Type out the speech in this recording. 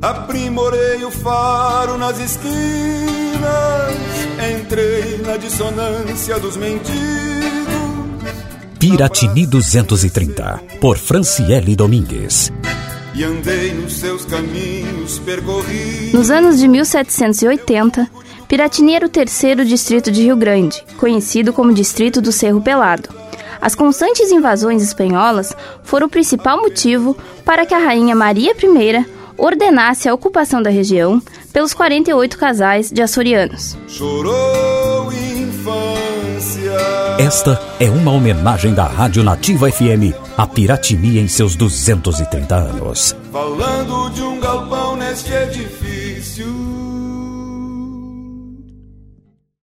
Aprimorei o faro nas esquinas, entrei na dissonância dos mendigos. Piratini 230, por Franciele Domingues. E andei nos seus caminhos, percorri. Nos anos de 1780, Piratini era o terceiro distrito de Rio Grande, conhecido como Distrito do Cerro Pelado. As constantes invasões espanholas foram o principal motivo para que a rainha Maria I ordenasse a ocupação da região pelos 48 casais de açorianos. Chorou infância. Esta é uma homenagem da Rádio Nativa FM a Piratini em seus 230 anos. Falando de um galpão neste edifício